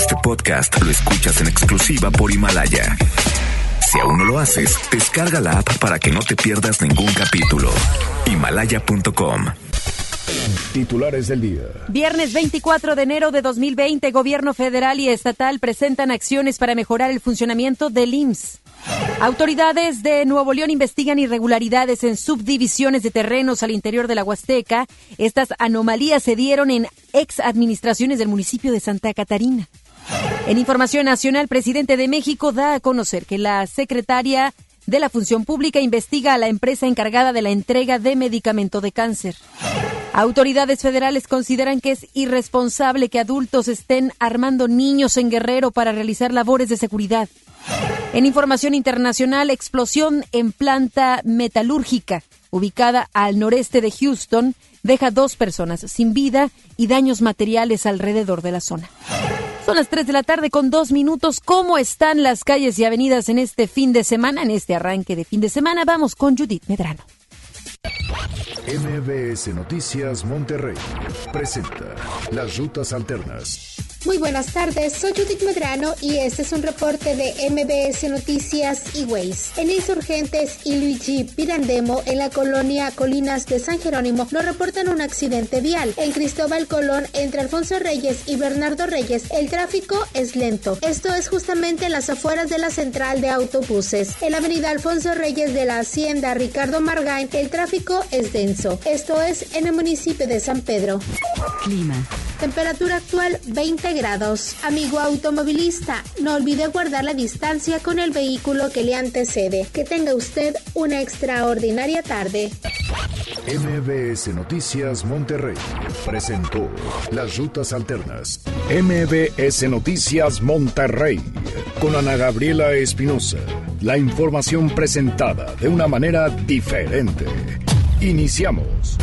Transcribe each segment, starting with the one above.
Este podcast lo escuchas en exclusiva por Himalaya. Si aún no lo haces, descarga la app para que no te pierdas ningún capítulo. Himalaya.com. Titulares del día. Viernes 24 de enero de 2020, gobierno federal y estatal presentan acciones para mejorar el funcionamiento del IMSS. Autoridades de Nuevo León investigan irregularidades en subdivisiones de terrenos al interior de la Huasteca. Estas anomalías se dieron en ex administraciones del municipio de Santa Catarina. En Información Nacional, presidente de México da a conocer que la secretaria de la Función Pública investiga a la empresa encargada de la entrega de medicamento de cáncer. Autoridades federales consideran que es irresponsable que adultos estén armando niños en Guerrero para realizar labores de seguridad. En información internacional, explosión en planta metalúrgica ubicada al noreste de Houston deja dos personas sin vida y daños materiales alrededor de la zona. Son las 3 de la tarde con dos minutos. ¿Cómo están las calles y avenidas en este fin de semana, en este arranque de fin de semana? Vamos con Judith Medrano. MBS Noticias Monterrey presenta Las Rutas Alternas. Muy buenas tardes, soy Judith Medrano y este es un reporte de MBS Noticias y Ways. En Insurgentes y Luigi Pirandemo, en la colonia Colinas de San Jerónimo, nos reportan un accidente vial. En Cristóbal Colón, entre Alfonso Reyes y Bernardo Reyes, el tráfico es lento. Esto es justamente en las afueras de la central de autobuses. En la avenida Alfonso Reyes de la Hacienda Ricardo Margain, el tráfico es denso. Esto es en el municipio de San Pedro. Clima. Temperatura actual 20 grados. Amigo automovilista, no olvide guardar la distancia con el vehículo que le antecede. Que tenga usted una extraordinaria tarde. MBS Noticias Monterrey presentó Las Rutas Alternas. MBS Noticias Monterrey con Ana Gabriela Espinosa. La información presentada de una manera diferente. Iniciamos.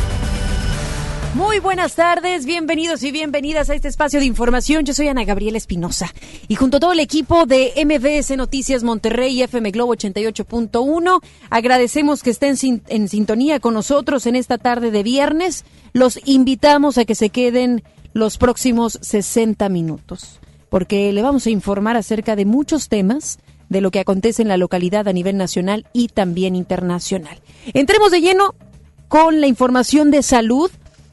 Muy buenas tardes, bienvenidos y bienvenidas a este espacio de información. Yo soy Ana Gabriela Espinosa y junto a todo el equipo de MBS Noticias Monterrey y FM Globo 88.1, agradecemos que estén en sintonía con nosotros en esta tarde de viernes. Los invitamos a que se queden los próximos 60 minutos, porque le vamos a informar acerca de muchos temas de lo que acontece en la localidad a nivel nacional y también internacional. Entremos de lleno con la información de salud.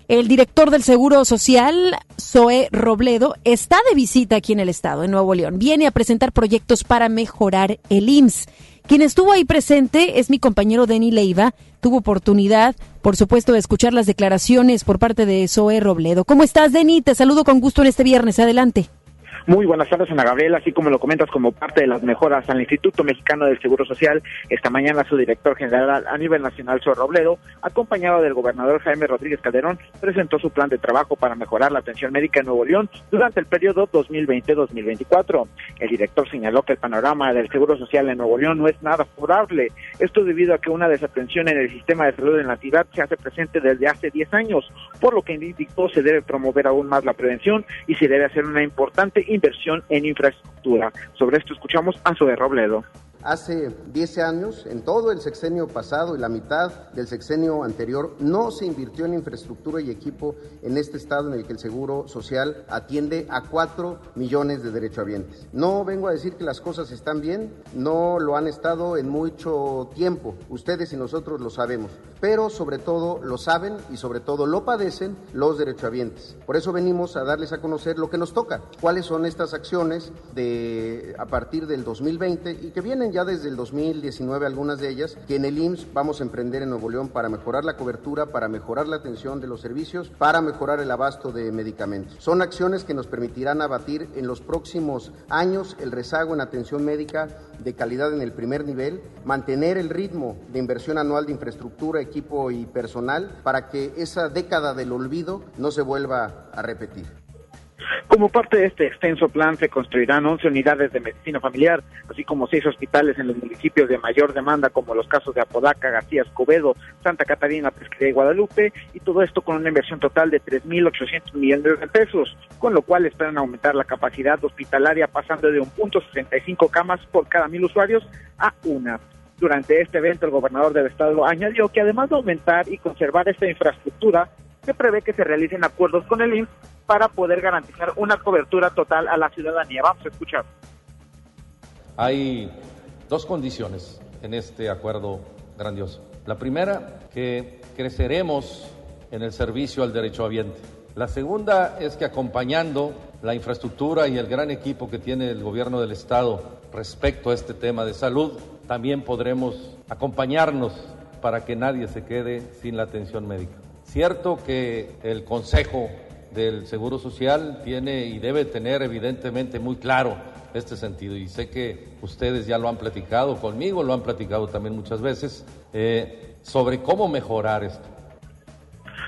El director del Seguro Social, Zoe Robledo, está de visita aquí en el estado, en Nuevo León. Viene a presentar proyectos para mejorar el IMSS. Quien estuvo ahí presente es mi compañero Denny Leiva. Tuvo oportunidad, por supuesto, de escuchar las declaraciones por parte de Zoe Robledo. ¿Cómo estás, Denny? Te saludo con gusto en este viernes. Adelante. Muy buenas tardes, Ana Gabriela. Así como lo comentas como parte de las mejoras al Instituto Mexicano del Seguro Social, esta mañana su director general a nivel nacional, Zoe Robledo, acompañado del gobernador Jaime Rodríguez Calderón, presentó su plan de trabajo para mejorar la atención médica en Nuevo León durante el periodo 2020-2024. El director señaló que el panorama del Seguro Social en Nuevo León no es nada favorable. Esto debido a que una desatención en el sistema de salud en la entidad se hace presente desde hace 10 años, por lo que indicó se debe promover aún más la prevención y se debe hacer una importante inversión en infraestructura. Sobre esto escuchamos a Zoe Robledo. Hace 10 años, en todo el sexenio pasado y la mitad del sexenio anterior, no se invirtió en infraestructura y equipo en este estado en el que el Seguro Social atiende a 4 millones de derechohabientes. No vengo a decir que las cosas están bien, no lo han estado en mucho tiempo, ustedes y nosotros lo sabemos, pero sobre todo lo saben y sobre todo lo padecen los derechohabientes. Por eso venimos a darles a conocer lo que nos toca, cuáles son estas acciones de a partir del 2020 y que vienen ya desde el 2019 algunas de ellas, que en el IMSS vamos a emprender en Nuevo León para mejorar la cobertura, para mejorar la atención de los servicios, para mejorar el abasto de medicamentos. Son acciones que nos permitirán abatir en los próximos años el rezago en atención médica de calidad en el primer nivel, mantener el ritmo de inversión anual de infraestructura, equipo y personal para que esa década del olvido no se vuelva a repetir. Como parte de este extenso plan se construirán 11 unidades de medicina familiar, así como seis hospitales en los municipios de mayor demanda, como los casos de Apodaca, García Escobedo, Santa Catarina, Pesquería y Guadalupe, y todo esto con una inversión total de 3.800 millones de pesos, con lo cual esperan aumentar la capacidad hospitalaria pasando de un punto 65 camas por cada mil usuarios a una. Durante este evento, el gobernador del estado añadió que además de aumentar y conservar esta infraestructura, se prevé que se realicen acuerdos con el IMSS para poder garantizar una cobertura total a la ciudadanía. Vamos a escuchar. Hay dos condiciones en este acuerdo grandioso. La primera, que creceremos en el servicio al derecho derechohabiente. La segunda es que acompañando la infraestructura y el gran equipo que tiene el gobierno del Estado respecto a este tema de salud, también podremos acompañarnos para que nadie se quede sin la atención médica. Cierto que el Consejo del Seguro Social tiene y debe tener evidentemente muy claro este sentido y sé que ustedes ya lo han platicado conmigo, lo han platicado también muchas veces, eh, sobre cómo mejorar esto.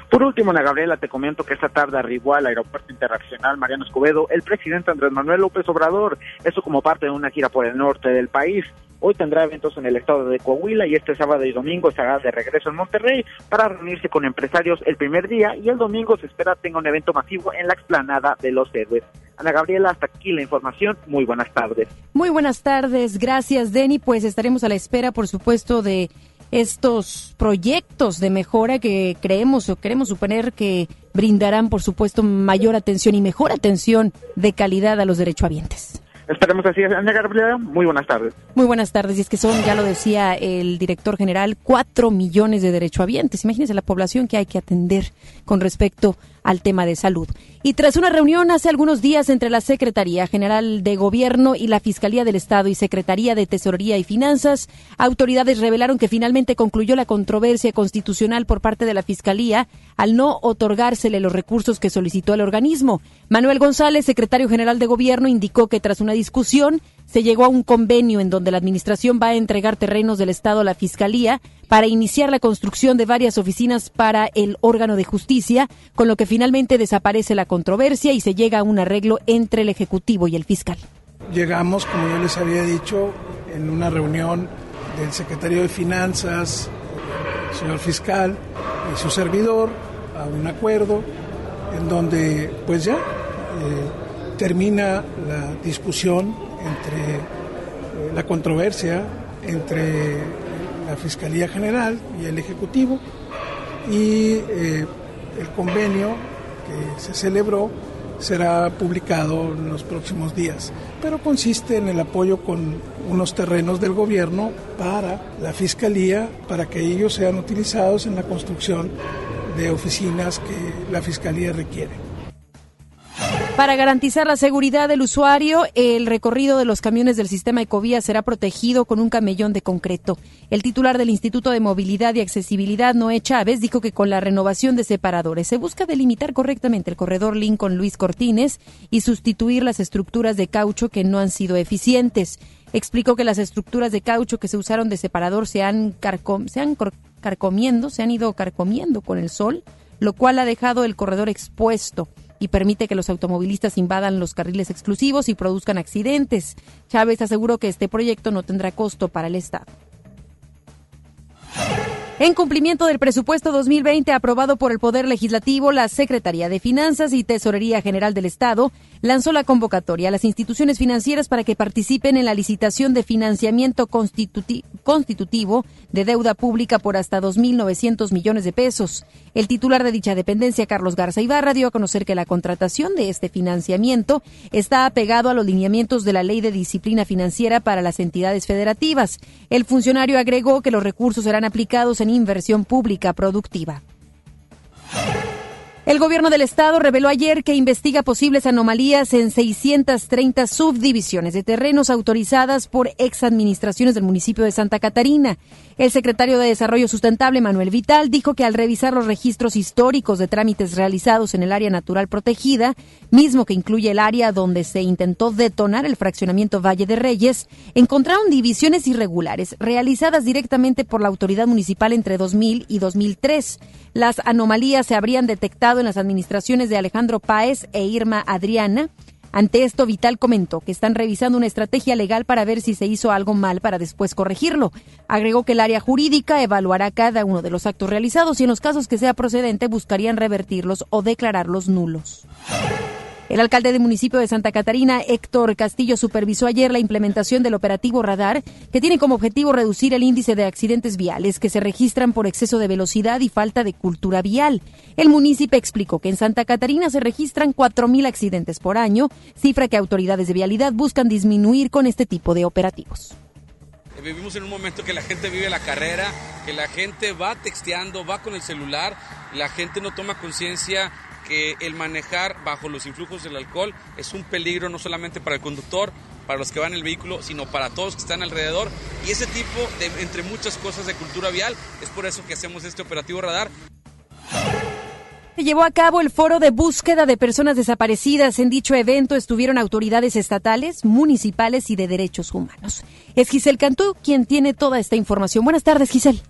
Por último, Ana Gabriela, te comento que esta tarde arribó al Aeropuerto Internacional Mariano Escobedo el presidente Andrés Manuel López Obrador, eso como parte de una gira por el norte del país. Hoy tendrá eventos en el estado de Coahuila y este sábado y domingo estará de regreso en Monterrey para reunirse con empresarios el primer día y el domingo se espera tenga un evento masivo en la explanada de los héroes. Ana Gabriela, hasta aquí la información. Muy buenas tardes. Muy buenas tardes. Gracias, Denny. Pues estaremos a la espera, por supuesto, de estos proyectos de mejora que creemos o queremos suponer que brindarán, por supuesto, mayor atención y mejor atención de calidad a los derechohabientes. Esperemos así, Ana Gabriela. Muy buenas tardes. Muy buenas tardes. Y es que son, ya lo decía el director general, cuatro millones de derechohabientes. Imagínense la población que hay que atender con respecto al tema de salud. Y tras una reunión hace algunos días entre la Secretaría General de Gobierno y la Fiscalía del Estado y Secretaría de Tesorería y Finanzas, autoridades revelaron que finalmente concluyó la controversia constitucional por parte de la Fiscalía al no otorgársele los recursos que solicitó el organismo. Manuel González, secretario general de Gobierno, indicó que tras una discusión se llegó a un convenio en donde la Administración va a entregar terrenos del Estado a la Fiscalía para iniciar la construcción de varias oficinas para el órgano de justicia, con lo que finalmente desaparece la controversia y se llega a un arreglo entre el Ejecutivo y el fiscal. Llegamos, como yo les había dicho, en una reunión del secretario de Finanzas, el señor fiscal y su servidor, a un acuerdo en donde pues ya eh, termina la discusión entre eh, la controversia entre la Fiscalía General y el Ejecutivo y eh, el convenio que se celebró será publicado en los próximos días, pero consiste en el apoyo con unos terrenos del gobierno para la Fiscalía, para que ellos sean utilizados en la construcción de oficinas que la Fiscalía requiere. Para garantizar la seguridad del usuario, el recorrido de los camiones del sistema Ecovía será protegido con un camellón de concreto. El titular del Instituto de Movilidad y Accesibilidad, Noé Chávez, dijo que con la renovación de separadores se busca delimitar correctamente el corredor Lincoln Luis Cortines y sustituir las estructuras de caucho que no han sido eficientes. Explicó que las estructuras de caucho que se usaron de separador se han, carcomiendo, se han ido carcomiendo con el sol, lo cual ha dejado el corredor expuesto y permite que los automovilistas invadan los carriles exclusivos y produzcan accidentes. Chávez aseguró que este proyecto no tendrá costo para el Estado. En cumplimiento del presupuesto 2020 aprobado por el Poder Legislativo, la Secretaría de Finanzas y Tesorería General del Estado lanzó la convocatoria a las instituciones financieras para que participen en la licitación de financiamiento constitutivo de deuda pública por hasta 2.900 millones de pesos. El titular de dicha dependencia, Carlos Garza Ibarra, dio a conocer que la contratación de este financiamiento está apegado a los lineamientos de la Ley de Disciplina Financiera para las entidades federativas. El funcionario agregó que los recursos serán aplicados en inversión pública productiva. El gobierno del estado reveló ayer que investiga posibles anomalías en 630 subdivisiones de terrenos autorizadas por exadministraciones del municipio de Santa Catarina. El secretario de Desarrollo Sustentable, Manuel Vital, dijo que al revisar los registros históricos de trámites realizados en el área natural protegida, mismo que incluye el área donde se intentó detonar el fraccionamiento Valle de Reyes, encontraron divisiones irregulares realizadas directamente por la autoridad municipal entre 2000 y 2003. Las anomalías se habrían detectado en las administraciones de Alejandro Páez e Irma Adriana. Ante esto, Vital comentó que están revisando una estrategia legal para ver si se hizo algo mal para después corregirlo. Agregó que el área jurídica evaluará cada uno de los actos realizados y en los casos que sea procedente buscarían revertirlos o declararlos nulos. El alcalde del municipio de Santa Catarina, Héctor Castillo, supervisó ayer la implementación del operativo radar, que tiene como objetivo reducir el índice de accidentes viales que se registran por exceso de velocidad y falta de cultura vial. El municipio explicó que en Santa Catarina se registran 4.000 accidentes por año, cifra que autoridades de vialidad buscan disminuir con este tipo de operativos. Vivimos en un momento que la gente vive la carrera, que la gente va texteando, va con el celular, la gente no toma conciencia que el manejar bajo los influjos del alcohol es un peligro no solamente para el conductor, para los que van en el vehículo, sino para todos que están alrededor. Y ese tipo de, entre muchas cosas de cultura vial, es por eso que hacemos este operativo radar. Se llevó a cabo el foro de búsqueda de personas desaparecidas. En dicho evento estuvieron autoridades estatales, municipales y de derechos humanos. Es Giselle Cantú quien tiene toda esta información. Buenas tardes, Giselle.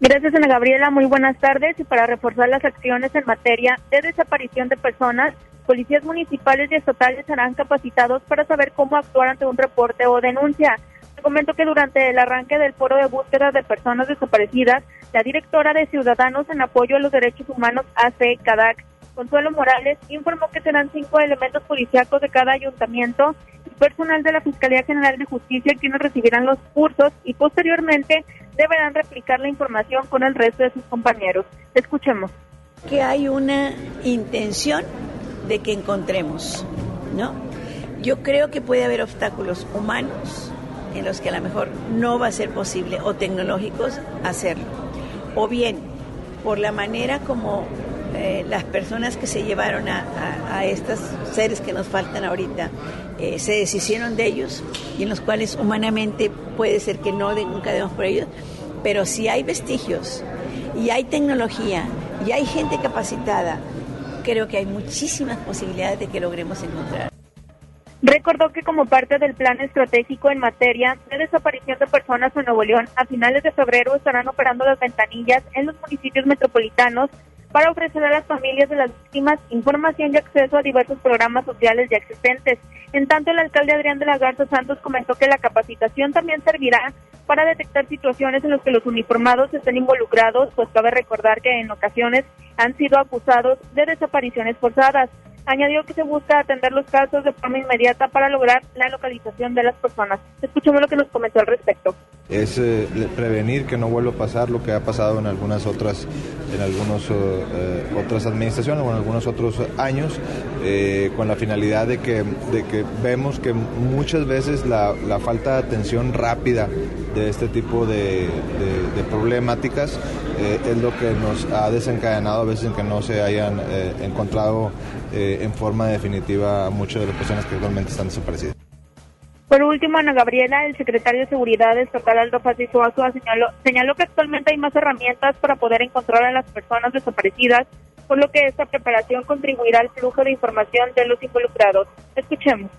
Gracias, Ana Gabriela. Muy buenas tardes. Y para reforzar las acciones en materia de desaparición de personas, policías municipales y estatales serán capacitados para saber cómo actuar ante un reporte o denuncia. Te que durante el arranque del foro de búsqueda de personas desaparecidas, la directora de Ciudadanos en Apoyo a los Derechos Humanos, AC CADAC, Consuelo Morales, informó que serán cinco elementos policíacos de cada ayuntamiento personal de la Fiscalía General de Justicia quienes recibirán los cursos y posteriormente deberán replicar la información con el resto de sus compañeros. Escuchemos. Que hay una intención de que encontremos, ¿no? Yo creo que puede haber obstáculos humanos en los que a lo mejor no va a ser posible o tecnológicos hacerlo. O bien por la manera como eh, las personas que se llevaron a, estos seres que nos faltan ahorita eh, se deshicieron de ellos y en los cuales humanamente puede ser que no nunca demos por ellos, pero si hay vestigios y hay tecnología y hay gente capacitada, creo que hay muchísimas posibilidades de que logremos encontrar. Recordó que como parte del plan estratégico en materia de desaparición de personas en Nuevo León, a finales de febrero estarán operando las ventanillas en los municipios metropolitanos para ofrecer a las familias de las víctimas información y acceso a diversos programas sociales ya existentes. En tanto, el alcalde Adrián de la Garza Santos comentó que la capacitación también servirá para detectar situaciones en las que los uniformados estén involucrados, pues cabe recordar que en ocasiones han sido acusados de desapariciones forzadas. Añadió que se busca atender los casos de forma inmediata para lograr la localización de las personas. Escuchemos lo que nos comentó al respecto. Es eh, prevenir que no vuelva a pasar lo que ha pasado en algunas otras, en algunos eh, eh, otras administraciones o en algunos otros años, con la finalidad de que, de que vemos que muchas veces la, la falta de atención rápida de este tipo de, problemáticas es lo que nos ha desencadenado a veces que no se hayan encontrado en forma definitiva muchas de las personas que actualmente están desaparecidas. Por último, Ana Gabriela, el secretario de Seguridad estatal Aldo Francisco señaló, señaló que actualmente hay más herramientas para poder encontrar a las personas desaparecidas, por lo que esta preparación contribuirá al flujo de información de los involucrados. Escuchemos.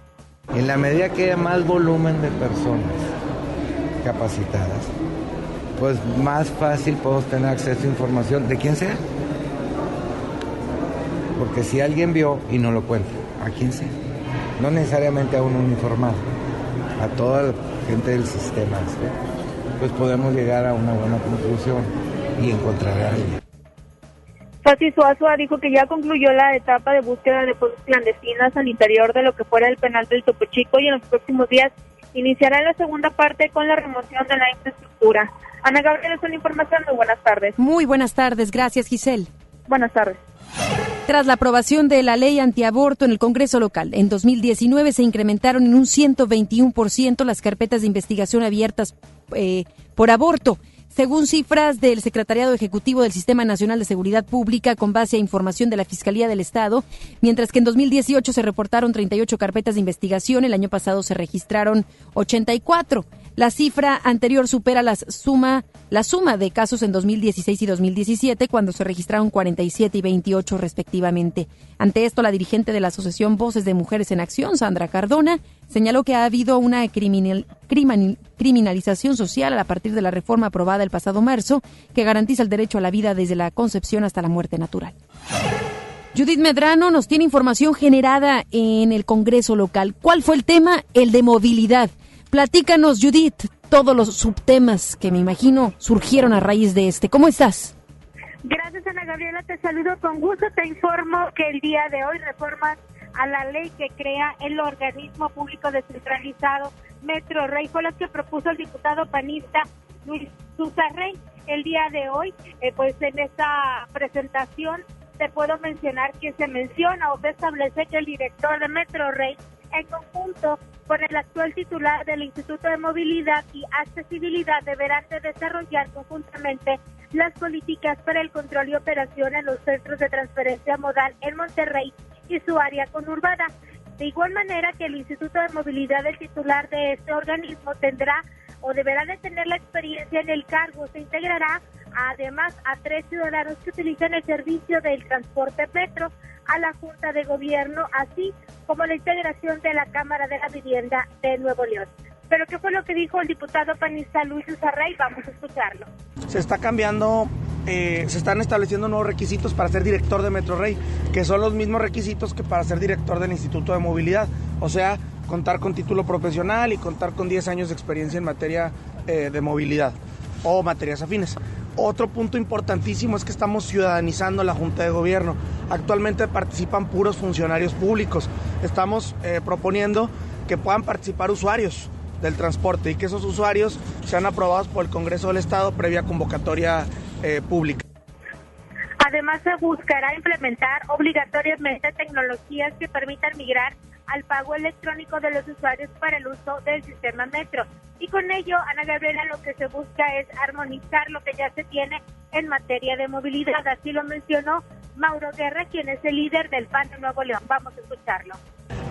En la medida que haya más volumen de personas capacitadas, pues más fácil podemos tener acceso a información de quién sea. Porque si alguien vio y no lo cuenta, ¿a quién sea? No necesariamente a un uniformado, a toda la gente del sistema, pues podemos llegar a una buena conclusión y encontrar a alguien. Fácil Suazua dijo que ya concluyó la etapa de búsqueda de fosas clandestinas al interior de lo que fuera el penal del Topo Chico y en los próximos días iniciará la segunda parte con la remoción de la infraestructura. Ana Gabriela, es una información. Muy buenas tardes. Muy buenas tardes. Gracias, Giselle. Buenas tardes. Tras la aprobación de la ley antiaborto en el Congreso local, en 2019 se incrementaron en un 121% las carpetas de investigación abiertas eh, por aborto. Según cifras del Secretariado Ejecutivo del Sistema Nacional de Seguridad Pública, con base a información de la Fiscalía del Estado, mientras que en 2018 se reportaron 38 carpetas de investigación, el año pasado se registraron 84. La cifra anterior supera la suma, la suma de casos en 2016 y 2017, cuando se registraron 47 y 28 respectivamente. Ante esto, la dirigente de la Asociación Voces de Mujeres en Acción, Sandra Cardona, señaló que ha habido una criminal, criminalización social a partir de la reforma aprobada el pasado marzo, que garantiza el derecho a la vida desde la concepción hasta la muerte natural. Judith Medrano nos tiene información generada en el Congreso local. ¿Cuál fue el tema? El de movilidad. Platícanos, Judith, todos los subtemas que me imagino surgieron a raíz de este. ¿Cómo estás? Gracias, Ana Gabriela. Te saludo con gusto. Te informo que el día de hoy reformas a la ley que crea el organismo público descentralizado Metro Rey. Fue lo que propuso el diputado panista Luis Rey el día de hoy. Eh, pues en esta presentación te puedo mencionar que se menciona o se establece que el director de Metro Rey, en conjunto con el actual titular del Instituto de Movilidad y Accesibilidad, deberán de desarrollar conjuntamente las políticas para el control y operación en los centros de transferencia modal en Monterrey y su área conurbada. De igual manera que el Instituto de Movilidad, el titular de este organismo, tendrá o deberá de tener la experiencia en el cargo. Se integrará además a tres ciudadanos que utilizan el servicio del transporte metro a la Junta de Gobierno, así como la integración de la Cámara de la Vivienda de Nuevo León. Pero ¿qué fue lo que dijo el diputado panista Luis Usarrey? Vamos a escucharlo. Se está cambiando, eh, se están estableciendo nuevos requisitos para ser director de Metro Rey, que son los mismos requisitos que para ser director del Instituto de Movilidad. O sea, contar con título profesional y contar con 10 años de experiencia en materia eh, de movilidad o materias afines. Otro punto importantísimo es que estamos ciudadanizando la Junta de Gobierno. Actualmente participan puros funcionarios públicos. Estamos eh, proponiendo que puedan participar usuarios del transporte y que esos usuarios sean aprobados por el Congreso del Estado previa convocatoria eh, pública. Además, se buscará implementar obligatoriamente tecnologías que permitan migrar al pago electrónico de los usuarios para el uso del sistema Metro. Y con ello, Ana Gabriela, lo que se busca es armonizar lo que ya se tiene en materia de movilidad. Así lo mencionó Mauro Guerra, quien es el líder del PAN de Nuevo León. Vamos a escucharlo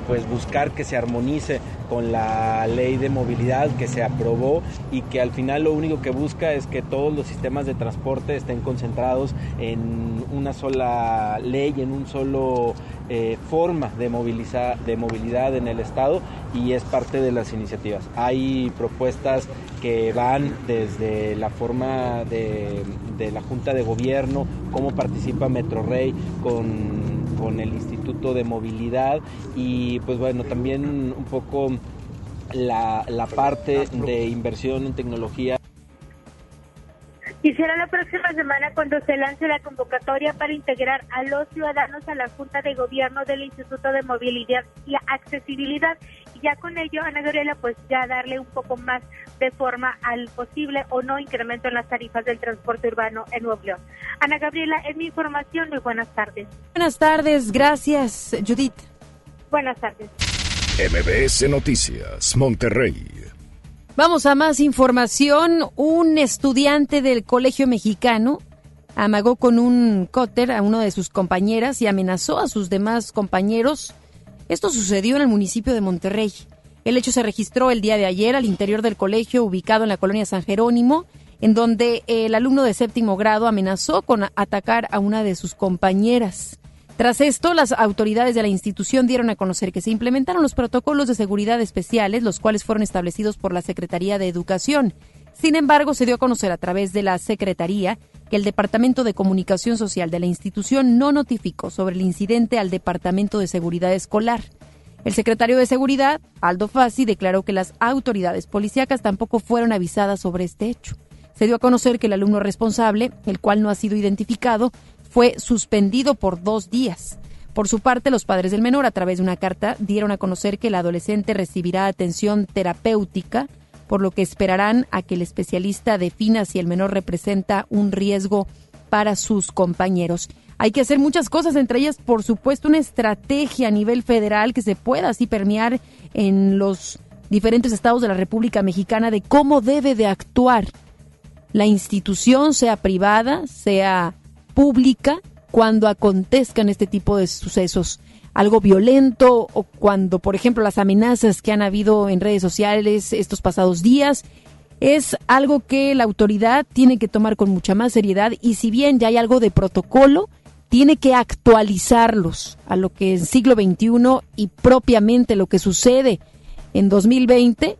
pues buscar que se armonice con la ley de movilidad que se aprobó y que al final lo único que busca es que todos los sistemas de transporte estén concentrados en una sola ley, en un solo eh, forma de, movilizar, de movilidad en el Estado y es parte de las iniciativas. Hay propuestas que van desde la forma de, de la Junta de Gobierno, cómo participa Metrorrey con con el Instituto de Movilidad y pues bueno, también un poco la, la parte de inversión en tecnología. Y será la próxima semana cuando se lance la convocatoria para integrar a los ciudadanos a la Junta de Gobierno del Instituto de Movilidad y Accesibilidad. Y ya con ello, Ana Gabriela, pues ya darle un poco más de forma al posible o no incremento en las tarifas del transporte urbano en Nuevo León. Ana Gabriela, es mi información. Muy buenas tardes. Buenas tardes. Gracias, Judith. Buenas tardes. MBS Noticias, Monterrey. Vamos a más información. Un estudiante del Colegio Mexicano amagó con un cóter a uno de sus compañeras y amenazó a sus demás compañeros. Esto sucedió en el municipio de Monterrey. El hecho se registró el día de ayer al interior del colegio ubicado en la colonia San Jerónimo, en donde el alumno de séptimo grado amenazó con atacar a una de sus compañeras. Tras esto, las autoridades de la institución dieron a conocer que se implementaron los protocolos de seguridad especiales, los cuales fueron establecidos por la Secretaría de Educación. Sin embargo, se dio a conocer a través de la Secretaría que el Departamento de Comunicación Social de la institución no notificó sobre el incidente al Departamento de Seguridad Escolar. El secretario de Seguridad, Aldo Fassi, declaró que las autoridades policíacas tampoco fueron avisadas sobre este hecho. Se dio a conocer que el alumno responsable, el cual no ha sido identificado, fue suspendido por dos días. Por su parte, los padres del menor, a través de una carta, dieron a conocer que el adolescente recibirá atención terapéutica, por lo que esperarán a que el especialista defina si el menor representa un riesgo para sus compañeros. Hay que hacer muchas cosas, entre ellas, por supuesto, una estrategia a nivel federal que se pueda así permear en los diferentes estados de la República Mexicana de cómo debe de actuar la institución, sea privada, sea pública cuando acontezcan este tipo de sucesos. Algo violento o cuando, por ejemplo, las amenazas que han habido en redes sociales estos pasados días, es algo que la autoridad tiene que tomar con mucha más seriedad y si bien ya hay algo de protocolo, tiene que actualizarlos a lo que es siglo XXI y propiamente lo que sucede en 2020,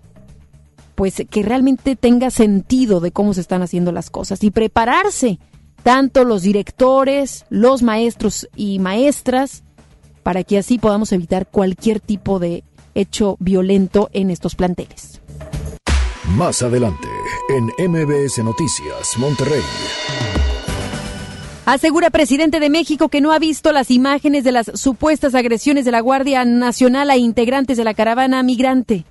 pues que realmente tenga sentido de cómo se están haciendo las cosas y prepararse tanto los directores, los maestros y maestras, para que así podamos evitar cualquier tipo de hecho violento en estos planteles. Más adelante, en MBS Noticias, Monterrey. Asegura presidente de México que no ha visto las imágenes de las supuestas agresiones de la Guardia Nacional a integrantes de la caravana migrante.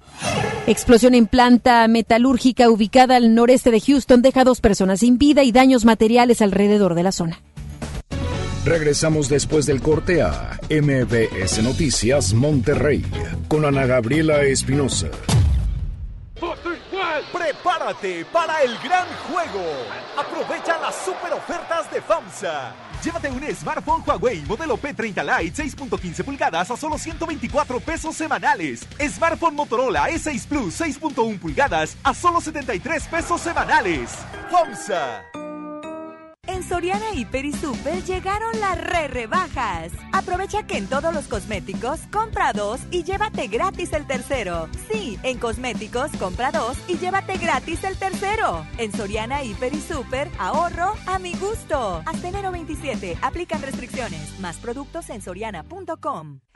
Explosión en planta metalúrgica ubicada al noreste de Houston deja dos personas sin vida y daños materiales alrededor de la zona. Regresamos después del corte a MBS Noticias Monterrey con Ana Gabriela Espinosa. Prepárate para el gran juego. Aprovecha las super ofertas de FAMSA. Llévate un smartphone Huawei modelo P30 Lite 6.15 pulgadas a solo 124 pesos semanales. Smartphone Motorola E6 Plus 6.1 pulgadas a solo 73 pesos semanales. FAMSA. En Soriana Hiper y Super llegaron las re rebajas. Aprovecha que en todos los cosméticos compra dos y llévate gratis el tercero. Sí, en cosméticos compra dos y llévate gratis el tercero. En Soriana Hiper y Super, ahorro a mi gusto. Hasta enero 27, aplican restricciones. Más productos en soriana.com.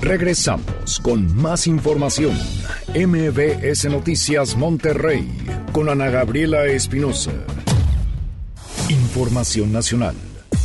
Regresamos con más información. MBS Noticias Monterrey con Ana Gabriela Espinosa. Información nacional.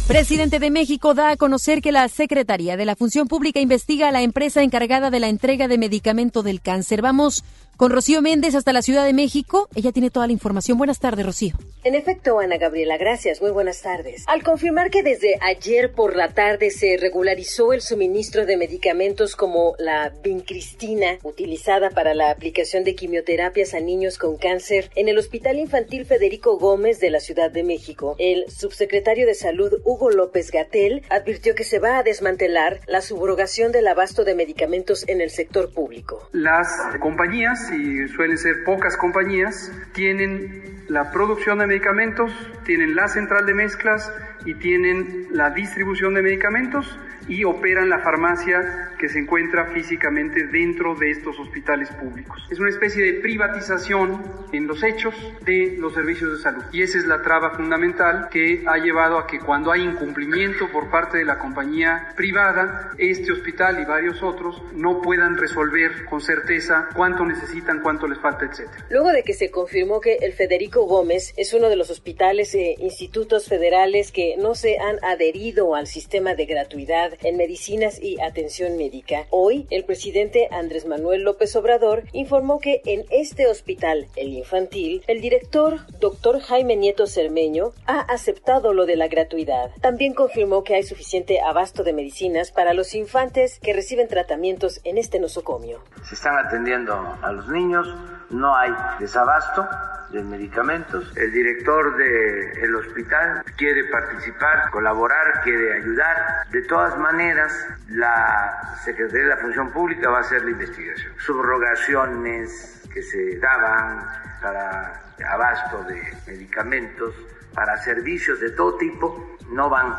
Presidente de México da a conocer que la Secretaría de la Función Pública investiga a la empresa encargada de la entrega de medicamento del cáncer. Vamos con Rocío Méndez hasta la Ciudad de México. Ella tiene toda la información. Buenas tardes, Rocío. En efecto, Ana Gabriela, gracias. Muy buenas tardes. Al confirmar que desde ayer por la tarde se regularizó el suministro de medicamentos como la vincristina, utilizada para la aplicación de quimioterapias a niños con cáncer en el Hospital Infantil Federico Gómez de la Ciudad de México, el subsecretario de Salud Hugo López Gatel advirtió que se va a desmantelar la subrogación del abasto de medicamentos en el sector público. Las compañías y suelen ser pocas compañías, tienen la producción de medicamentos, tienen la central de mezclas y tienen la distribución de medicamentos y operan la farmacia que se encuentra físicamente dentro de estos hospitales públicos. Es una especie de privatización en los hechos de los servicios de salud y esa es la traba fundamental que ha llevado a que cuando hay incumplimiento por parte de la compañía privada, este hospital y varios otros no puedan resolver con certeza cuánto necesitan, cuánto les falta, etc. Luego de que se confirmó que el Federico Gómez es uno de los hospitales e institutos federales que no se han adherido al sistema de gratuidad en medicinas y atención médica, hoy el presidente Andrés Manuel López Obrador informó que en este hospital, el infantil, el director, doctor Jaime Nieto Cermeño, ha aceptado lo de la gratuidad. También confirmó que hay suficiente abasto de medicinas para los infantes que reciben tratamientos en este nosocomio. Se están atendiendo a los niños, no hay desabasto de medicamentos. El director del hospital quiere participar, colaborar, quiere ayudar. De todas maneras, la Secretaría de la Función Pública va a hacer la investigación. Subrogaciones que se daban para abasto de medicamentos, para servicios de todo tipo, no van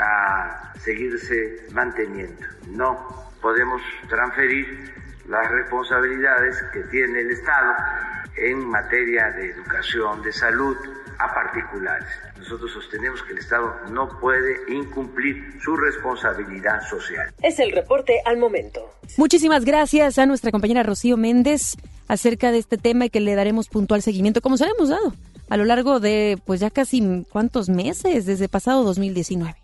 a seguirse manteniendo. No podemos transferir las responsabilidades que tiene el Estado en materia de educación, de salud, a particulares. Nosotros sostenemos que el Estado no puede incumplir su responsabilidad social. Es el reporte al momento. Muchísimas gracias a nuestra compañera Rocío Méndez acerca de este tema y que le daremos puntual seguimiento, como se lo hemos dado a lo largo de, pues ya casi cuántos meses, desde pasado 2019.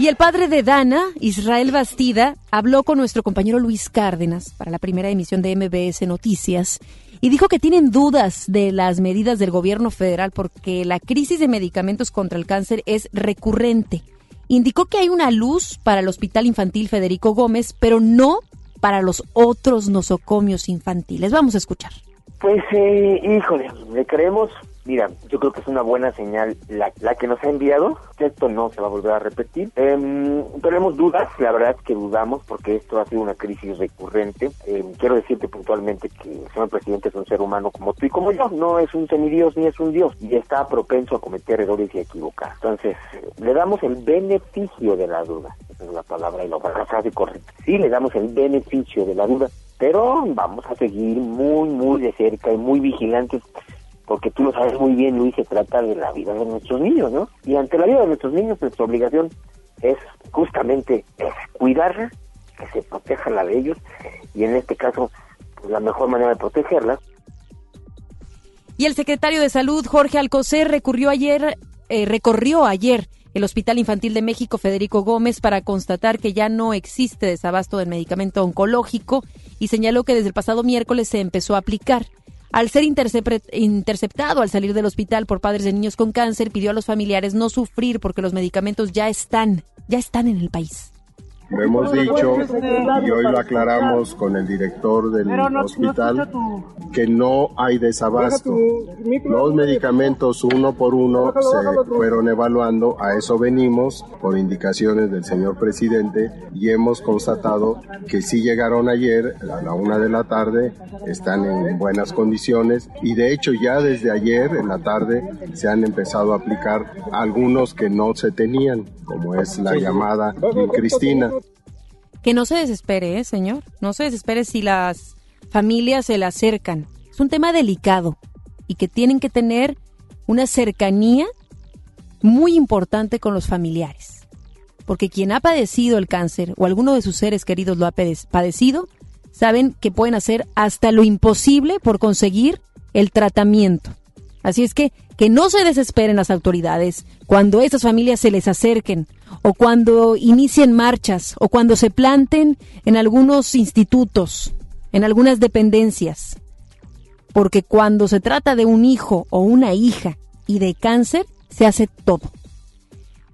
Y el padre de Dana, Israel Bastida, habló con nuestro compañero Luis Cárdenas para la primera emisión de MBS Noticias y dijo que tienen dudas de las medidas del gobierno federal porque la crisis de medicamentos contra el cáncer es recurrente. Indicó que hay una luz para el Hospital Infantil Federico Gómez, pero no para los otros nosocomios infantiles. Vamos a escuchar. Pues, eh, híjole, le creemos Mira, yo creo que es una buena señal la, la que nos ha enviado, que esto no se va a volver a repetir. Eh, tenemos dudas, la verdad que dudamos porque esto ha sido una crisis recurrente. Eh, quiero decirte puntualmente que el señor presidente es un ser humano como tú y como yo, no es un semidios ni es un dios y está propenso a cometer errores y a equivocar. Entonces, le damos el beneficio de la duda, es la palabra y la frase correcta. Sí, le damos el beneficio de la duda, pero vamos a seguir muy, muy de cerca y muy vigilantes porque tú lo sabes muy bien, Luis, se trata de la vida de nuestros niños, ¿no? Y ante la vida de nuestros niños, nuestra obligación es justamente cuidarla, que se proteja la de ellos, y en este caso, pues, la mejor manera de protegerla. Y el secretario de Salud, Jorge Alcocer, recurrió ayer, eh, recorrió ayer el Hospital Infantil de México Federico Gómez para constatar que ya no existe desabasto del medicamento oncológico y señaló que desde el pasado miércoles se empezó a aplicar. Al ser interceptado al salir del hospital por padres de niños con cáncer, pidió a los familiares no sufrir porque los medicamentos ya están, ya están en el país. Lo hemos dicho y hoy lo aclaramos con el director del hospital que no hay desabasto. Los medicamentos uno por uno se fueron evaluando, a eso venimos por indicaciones del señor presidente y hemos constatado que sí llegaron ayer a la una de la tarde, están en buenas condiciones y de hecho ya desde ayer en la tarde se han empezado a aplicar algunos que no se tenían, como es la llamada Cristina que no se desespere, ¿eh, señor. No se desespere si las familias se le acercan. Es un tema delicado y que tienen que tener una cercanía muy importante con los familiares. Porque quien ha padecido el cáncer o alguno de sus seres queridos lo ha padecido, saben que pueden hacer hasta lo imposible por conseguir el tratamiento. Así es que que no se desesperen las autoridades cuando estas familias se les acerquen o cuando inicien marchas o cuando se planten en algunos institutos, en algunas dependencias. Porque cuando se trata de un hijo o una hija y de cáncer, se hace todo.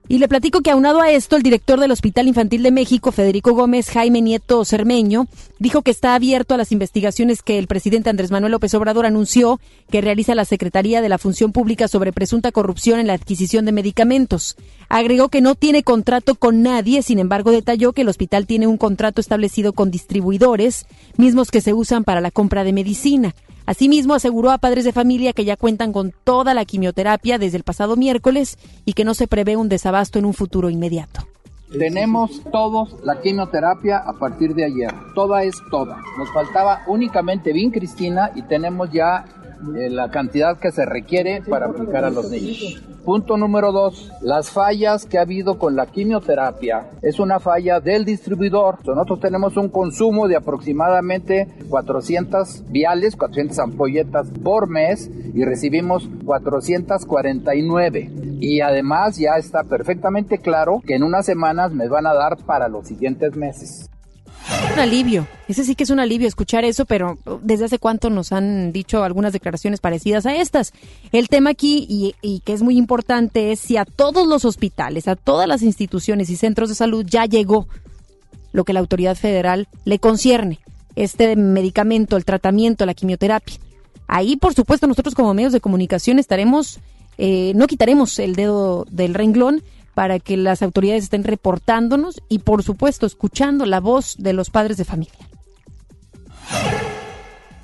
Y le platico que aunado a esto, el director del Hospital Infantil de México, Federico Gómez Jaime Nieto Cermeño, dijo que está abierto a las investigaciones que el presidente Andrés Manuel López Obrador anunció que realiza la Secretaría de la Función Pública sobre presunta corrupción en la adquisición de medicamentos. Agregó que no tiene contrato con nadie, sin embargo detalló que el hospital tiene un contrato establecido con distribuidores, mismos que se usan para la compra de medicina. Asimismo, aseguró a padres de familia que ya cuentan con toda la quimioterapia desde el pasado miércoles y que no se prevé un desabasto en un futuro inmediato. Tenemos todos la quimioterapia a partir de ayer. Toda es toda. Nos faltaba únicamente Cristina y tenemos ya eh, la cantidad que se requiere para aplicar a los niños. Punto número dos, las fallas que ha habido con la quimioterapia es una falla del distribuidor. Nosotros tenemos un consumo de aproximadamente 400 viales, 400 ampolletas por mes y recibimos 449. Y además ya está perfectamente claro que en unas semanas me van a dar para los siguientes meses. Un alivio, ese sí que es un alivio escuchar eso, pero desde hace cuánto nos han dicho algunas declaraciones parecidas a estas. El tema aquí, y, y, que es muy importante, es si a todos los hospitales, a todas las instituciones y centros de salud ya llegó lo que la autoridad federal le concierne, este medicamento, el tratamiento, la quimioterapia. Ahí, por supuesto, nosotros como medios de comunicación estaremos, eh, no quitaremos el dedo del renglón, para que las autoridades estén reportándonos y, por supuesto, escuchando la voz de los padres de familia.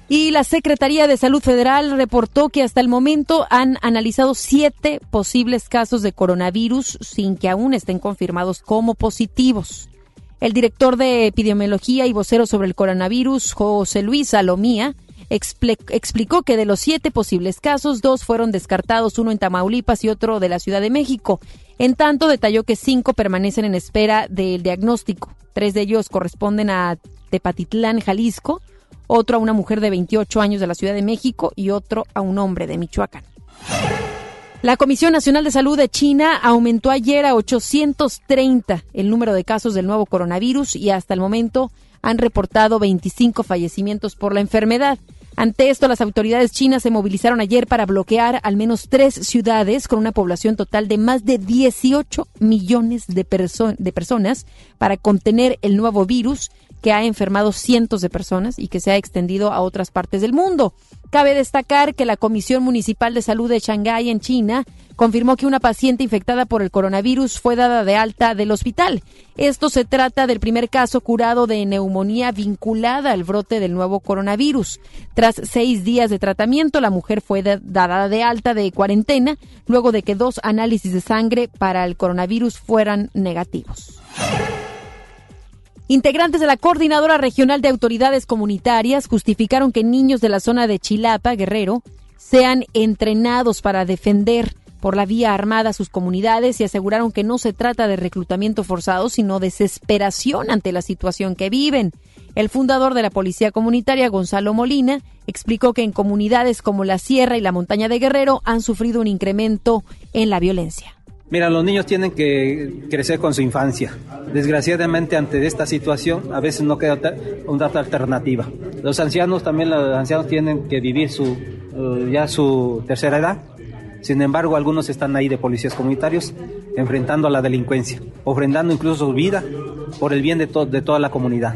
Y la Secretaría de Salud Federal reportó que hasta el momento han analizado siete posibles casos de coronavirus sin que aún estén confirmados como positivos. El director de epidemiología y vocero sobre el coronavirus, José Luis Salomía, explicó que de los siete posibles casos, dos fueron descartados, uno en Tamaulipas y otro de la Ciudad de México. En tanto, detalló que cinco permanecen en espera del diagnóstico. Tres de ellos corresponden a Tepatitlán, Jalisco, otro a una mujer de 28 años de la Ciudad de México y otro a un hombre de Michoacán. La Comisión Nacional de Salud de China aumentó ayer a 830 el número de casos del nuevo coronavirus y hasta el momento han reportado 25 fallecimientos por la enfermedad. Ante esto, las autoridades chinas se movilizaron ayer para bloquear al menos tres ciudades con una población total de más de 18 millones de, de personas para contener el nuevo virus que ha enfermado cientos de personas y que se ha extendido a otras partes del mundo. Cabe destacar que la Comisión Municipal de Salud de Shanghái en China confirmó que una paciente infectada por el coronavirus fue dada de alta del hospital. Esto se trata del primer caso curado de neumonía vinculada al brote del nuevo coronavirus. Tras seis días de tratamiento, la mujer fue dada de alta de cuarentena luego de que dos análisis de sangre para el coronavirus fueran negativos. Integrantes de la Coordinadora Regional de Autoridades Comunitarias justificaron que niños de la zona de Chilapa, Guerrero, sean entrenados para defender por la vía armada sus comunidades y aseguraron que no se trata de reclutamiento forzado, sino desesperación ante la situación que viven. El fundador de la Policía Comunitaria, Gonzalo Molina, explicó que en comunidades como la Sierra y la Montaña de Guerrero han sufrido un incremento en la violencia. Mira, los niños tienen que crecer con su infancia. Desgraciadamente, ante esta situación, a veces no queda una alternativa. Los ancianos también, los ancianos tienen que vivir su, eh, ya su tercera edad sin embargo, algunos están ahí de policías comunitarios enfrentando a la delincuencia, ofrendando incluso su vida por el bien de, de toda la comunidad.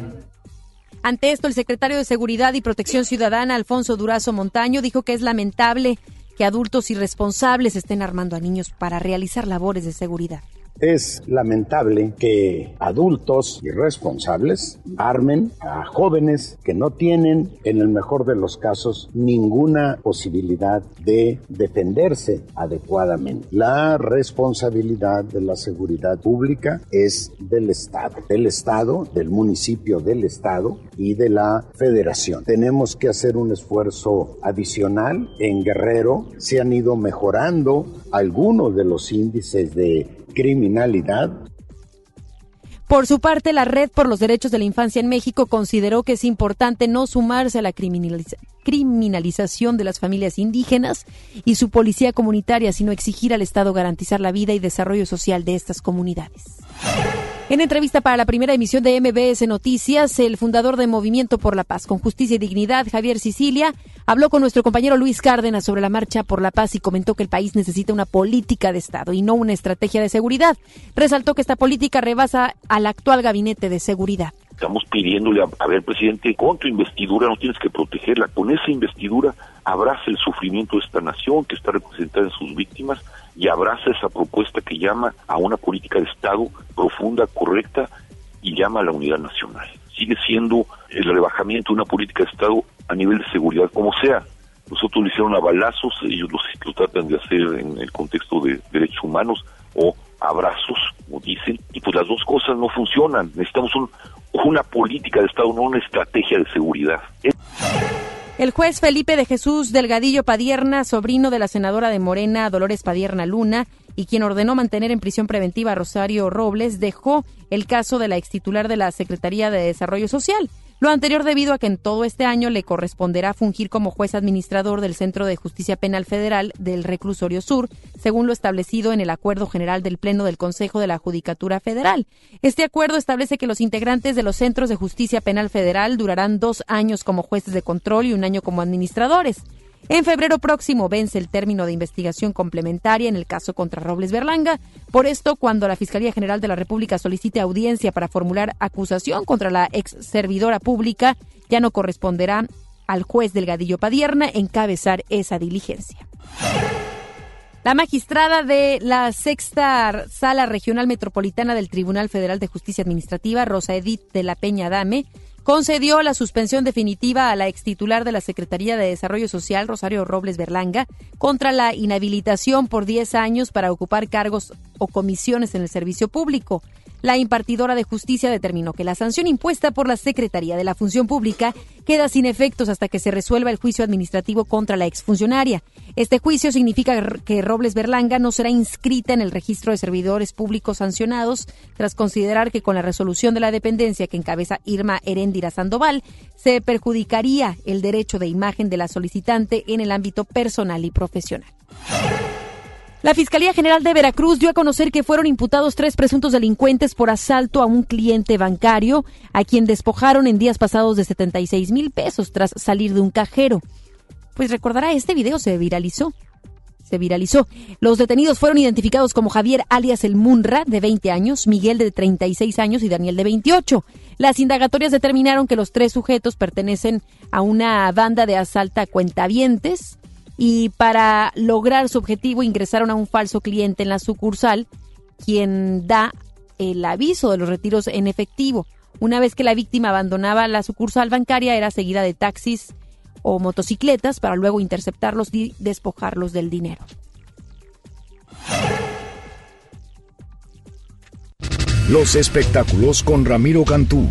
Ante esto, el secretario de Seguridad y Protección Ciudadana, Alfonso Durazo Montaño, dijo que es lamentable que adultos irresponsables estén armando a niños para realizar labores de seguridad. Es lamentable que adultos irresponsables armen a jóvenes que no tienen, en el mejor de los casos, ninguna posibilidad de defenderse adecuadamente. La responsabilidad de la seguridad pública es del Estado, del Estado, del municipio del Estado y de la Federación. Tenemos que hacer un esfuerzo adicional. En Guerrero se han ido mejorando algunos de los índices de criminalidad. Por su parte, la Red por los Derechos de la Infancia en México consideró que es importante no sumarse a la criminalización de las familias indígenas y su policía comunitaria, sino exigir al Estado garantizar la vida y desarrollo social de estas comunidades. En entrevista para la primera emisión de MBS Noticias, el fundador de Movimiento por la Paz con Justicia y Dignidad, Javier Sicilia, habló con nuestro compañero Luis Cárdenas sobre la marcha por la paz y comentó que el país necesita una política de Estado y no una estrategia de seguridad. Resaltó que esta política rebasa al actual gabinete de seguridad. Estamos pidiéndole a, ver, presidente, con tu investidura no tienes que protegerla. Con esa investidura abraza el sufrimiento de esta nación que está representada en sus víctimas y abraza esa propuesta que llama a una política de Estado profunda, correcta y llama a la unidad nacional. Sigue siendo el rebajamiento de una política de Estado a nivel de seguridad, como sea. Nosotros lo hicieron a balazos, ellos lo, lo tratan de hacer en el contexto de derechos humanos o abrazos, como dicen, y pues las dos cosas no funcionan. Necesitamos una política de Estado, no una estrategia de seguridad. El juez Felipe de Jesús Delgadillo Padierna, sobrino de la senadora de Morena, Dolores Padierna Luna, y quien ordenó mantener en prisión preventiva a Rosario Robles, dejó el caso de la extitular de la Secretaría de Desarrollo Social. Lo anterior debido a que en todo este año le corresponderá fungir como juez administrador del Centro de Justicia Penal Federal del Reclusorio Sur, según lo establecido en el Acuerdo General del Pleno del Consejo de la Judicatura Federal. Este acuerdo establece que los integrantes de los Centros de Justicia Penal Federal durarán dos años como jueces de control y un año como administradores. En febrero próximo vence el término de investigación complementaria en el caso contra Robles Berlanga. Por esto, cuando la Fiscalía General de la República solicite audiencia para formular acusación contra la ex servidora pública, ya no corresponderá al juez Delgadillo Padierna encabezar esa diligencia. La magistrada de la sexta sala regional metropolitana del Tribunal Federal de Justicia Administrativa, Rosa Edith de la Peña Dame, concedió la suspensión definitiva a la extitular de la Secretaría de Desarrollo Social, Rosario Robles Berlanga, contra la inhabilitación por 10 años para ocupar cargos o comisiones en el servicio público. La impartidora de justicia determinó que la sanción impuesta por la Secretaría de la Función Pública queda sin efectos hasta que se resuelva el juicio administrativo contra la exfuncionaria. Este juicio significa que Robles Berlanga no será inscrita en el registro de servidores públicos sancionados tras considerar que con la resolución de la dependencia que encabeza Irma Heréndira Sandoval se perjudicaría el derecho de imagen de la solicitante en el ámbito personal y profesional. La Fiscalía General de Veracruz dio a conocer que fueron imputados tres presuntos delincuentes por asalto a un cliente bancario, a quien despojaron en días pasados de 76 mil pesos tras salir de un cajero. Pues recordará, este video se viralizó. Se viralizó. Los detenidos fueron identificados como Javier alias el Munra, de 20 años, Miguel de 36 años y Daniel de 28. Las indagatorias determinaron que los tres sujetos pertenecen a una banda de asalta cuentavientes y para lograr su objetivo ingresaron a un falso cliente en la sucursal, quien da el aviso de los retiros en efectivo. Una vez que la víctima abandonaba la sucursal bancaria, era seguida de taxis o motocicletas para luego interceptarlos y despojarlos del dinero. Los espectáculos con Ramiro Cantú.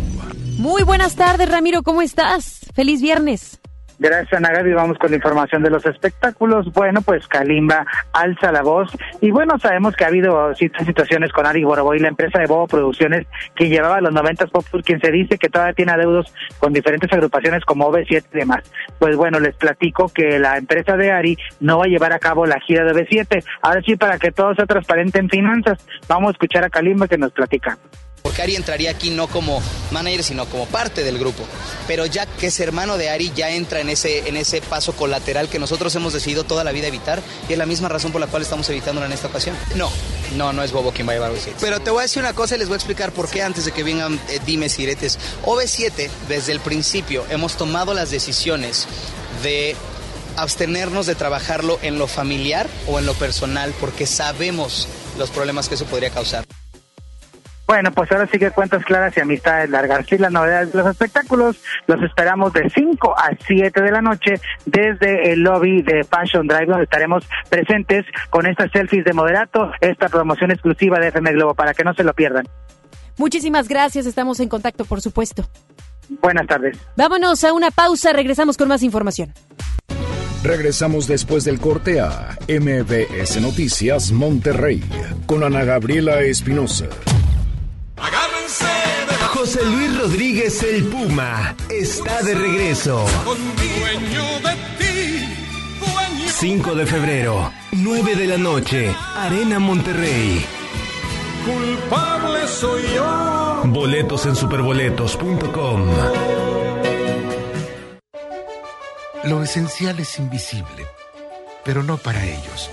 Muy buenas tardes, Ramiro, ¿cómo estás? Feliz viernes. Gracias, Ana Gaby. Vamos con la información de los espectáculos. Bueno, pues Kalimba alza la voz. Y bueno, sabemos que ha habido situaciones con Ari Boroboy, la empresa de Bobo Producciones, que llevaba los 90 Pop Tour, quien se dice que todavía tiene adeudos con diferentes agrupaciones como OV7 y demás. Pues bueno, les platico que la empresa de Ari no va a llevar a cabo la gira de OV7. Ahora sí, para que todo sea transparente en finanzas, vamos a escuchar a Kalimba que nos platica porque Ari entraría aquí no como manager, sino como parte del grupo. Pero ya que es hermano de Ari, ya entra en ese, en ese paso colateral que nosotros hemos decidido toda la vida evitar y es la misma razón por la cual estamos evitándolo en esta ocasión. No, no, no es Bobo quien va a llevar OV7. Pero te voy a decir una cosa y les voy a explicar por qué antes de que vengan eh, dimes y diretes. OV7, desde el principio, hemos tomado las decisiones de abstenernos de trabajarlo en lo familiar o en lo personal porque sabemos los problemas que eso podría causar. Bueno, pues ahora sigue cuentas claras y amistades largas. Sí, las novedades de los espectáculos los esperamos de 5 a 7 de la noche desde el lobby de Fashion Drive, donde estaremos presentes con estas selfies de moderato, esta promoción exclusiva de FM Globo, para que no se lo pierdan. Muchísimas gracias, estamos en contacto, por supuesto. Buenas tardes. Vámonos a una pausa, regresamos con más información. Regresamos después del corte a MBS Noticias Monterrey con Ana Gabriela Espinosa. José Luis Rodríguez el Puma está de regreso. 5 de febrero, 9 de la noche, Arena Monterrey. Culpable soy yo. Boletos en superboletos.com. Lo esencial es invisible, pero no para ellos.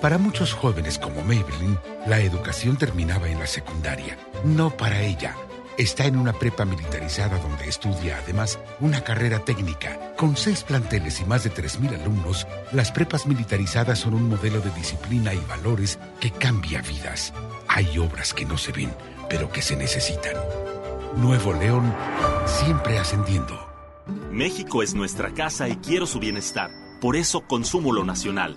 Para muchos jóvenes como Maybelline, la educación terminaba en la secundaria. No para ella. Está en una prepa militarizada donde estudia además una carrera técnica. Con seis planteles y más de 3.000 alumnos, las prepas militarizadas son un modelo de disciplina y valores que cambia vidas. Hay obras que no se ven, pero que se necesitan. Nuevo León, siempre ascendiendo. México es nuestra casa y quiero su bienestar. Por eso consumo lo nacional.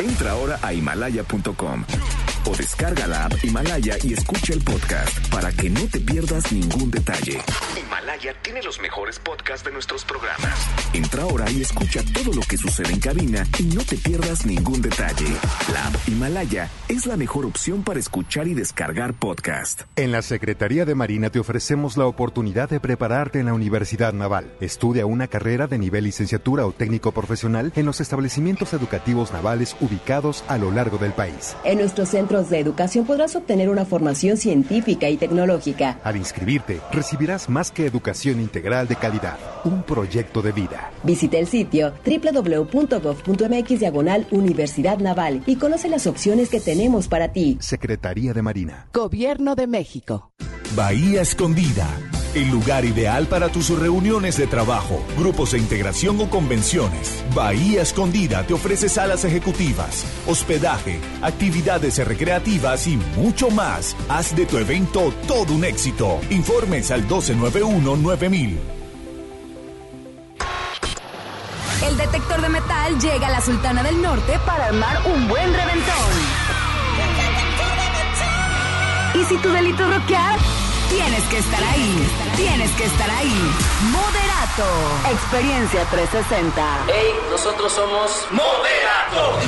Entra ahora a himalaya.com o descarga la app Himalaya y escucha el podcast para que no te pierdas ningún detalle. Himalaya tiene los mejores podcasts de nuestros programas. Entra ahora y escucha todo lo que sucede en cabina y no te pierdas ningún detalle. La app Himalaya es la mejor opción para escuchar y descargar podcast. En la Secretaría de Marina te ofrecemos la oportunidad de prepararte en la Universidad Naval. Estudia una carrera de nivel licenciatura o técnico profesional en los establecimientos educativos navales ubicados a lo largo del país. En nuestro centro de educación podrás obtener una formación científica y tecnológica. Al inscribirte, recibirás más que educación integral de calidad, un proyecto de vida. Visita el sitio www.gov.mx diagonal Universidad Naval y conoce las opciones que tenemos para ti. Secretaría de Marina. Gobierno de México. Bahía Escondida el lugar ideal para tus reuniones de trabajo, grupos de integración o convenciones. Bahía Escondida te ofrece salas ejecutivas, hospedaje, actividades recreativas y mucho más. Haz de tu evento todo un éxito. Informes al 1291-9000. El detector de metal llega a la Sultana del Norte para armar un buen reventón. ¿Y si tu delito es rockear? Tienes que estar ahí. Tienes que estar ahí. Moderato. Experiencia 360. Hey, nosotros somos Moderato. que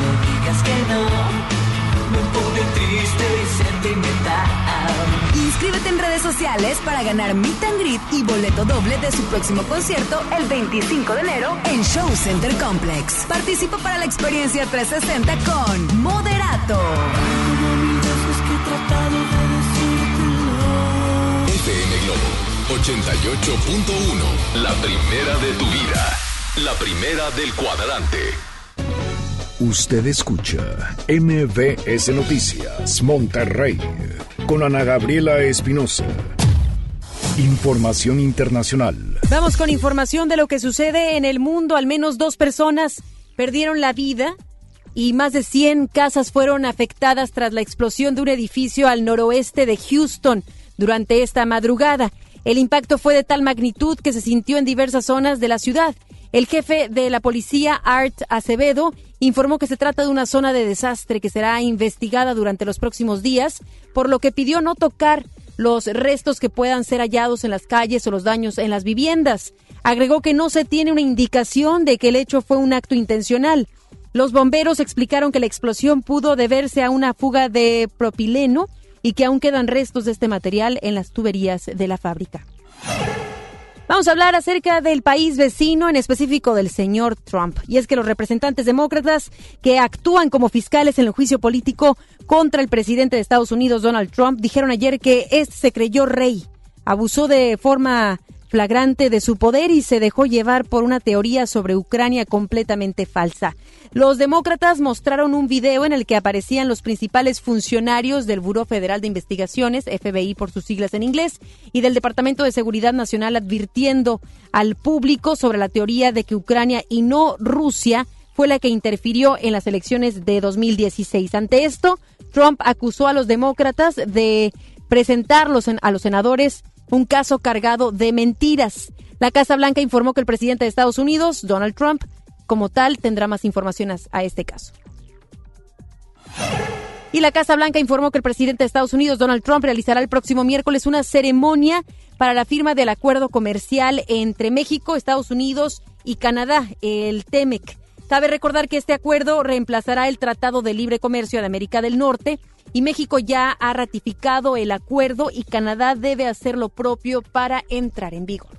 me digas que no. Me pone triste y sentimental. Inscríbete en redes sociales para ganar Meet and Greet y boleto doble de su próximo concierto el 25 de enero en Show Center Complex. Participa para la experiencia 360 con Moderato. Globo 88.1. La primera de tu vida. La primera del cuadrante. Usted escucha MBS Noticias Monterrey con Ana Gabriela Espinosa. Información internacional. Vamos con información de lo que sucede en el mundo. Al menos dos personas perdieron la vida y más de 100 casas fueron afectadas tras la explosión de un edificio al noroeste de Houston durante esta madrugada. El impacto fue de tal magnitud que se sintió en diversas zonas de la ciudad. El jefe de la policía, Art Acevedo, informó que se trata de una zona de desastre que será investigada durante los próximos días, por lo que pidió no tocar los restos que puedan ser hallados en las calles o los daños en las viviendas. Agregó que no se tiene una indicación de que el hecho fue un acto intencional. Los bomberos explicaron que la explosión pudo deberse a una fuga de propileno y que aún quedan restos de este material en las tuberías de la fábrica. Vamos a hablar acerca del país vecino, en específico del señor Trump. Y es que los representantes demócratas que actúan como fiscales en el juicio político contra el presidente de Estados Unidos, Donald Trump, dijeron ayer que este se creyó rey, abusó de forma flagrante de su poder y se dejó llevar por una teoría sobre Ucrania completamente falsa. Los demócratas mostraron un video en el que aparecían los principales funcionarios del Buró Federal de Investigaciones, FBI por sus siglas en inglés, y del Departamento de Seguridad Nacional advirtiendo al público sobre la teoría de que Ucrania y no Rusia fue la que interfirió en las elecciones de 2016. Ante esto, Trump acusó a los demócratas de presentarlos a los senadores un caso cargado de mentiras. La Casa Blanca informó que el presidente de Estados Unidos, Donald Trump, como tal, tendrá más informaciones a este caso. Y la Casa Blanca informó que el presidente de Estados Unidos, Donald Trump, realizará el próximo miércoles una ceremonia para la firma del acuerdo comercial entre México, Estados Unidos y Canadá, el TEMEC. Cabe recordar que este acuerdo reemplazará el Tratado de Libre Comercio de América del Norte, y México ya ha ratificado el acuerdo y Canadá debe hacer lo propio para entrar en vigor.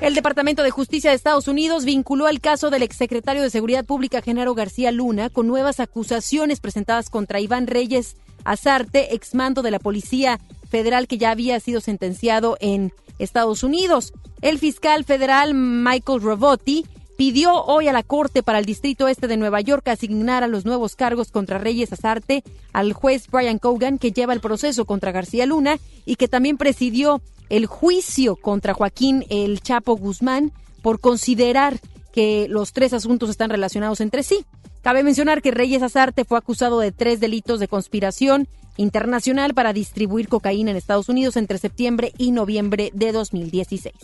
El Departamento de Justicia de Estados Unidos vinculó el caso del exsecretario de Seguridad Pública Genaro García Luna con nuevas acusaciones presentadas contra Iván Reyes Azarte, exmando de la Policía Federal que ya había sido sentenciado en Estados Unidos. El fiscal federal Michael Robotti pidió hoy a la Corte para el Distrito Este de Nueva York asignar a los nuevos cargos contra Reyes Azarte al juez Brian Cogan, que lleva el proceso contra García Luna y que también presidió el juicio contra Joaquín El Chapo Guzmán por considerar que los tres asuntos están relacionados entre sí. Cabe mencionar que Reyes Azarte fue acusado de tres delitos de conspiración internacional para distribuir cocaína en Estados Unidos entre septiembre y noviembre de 2016.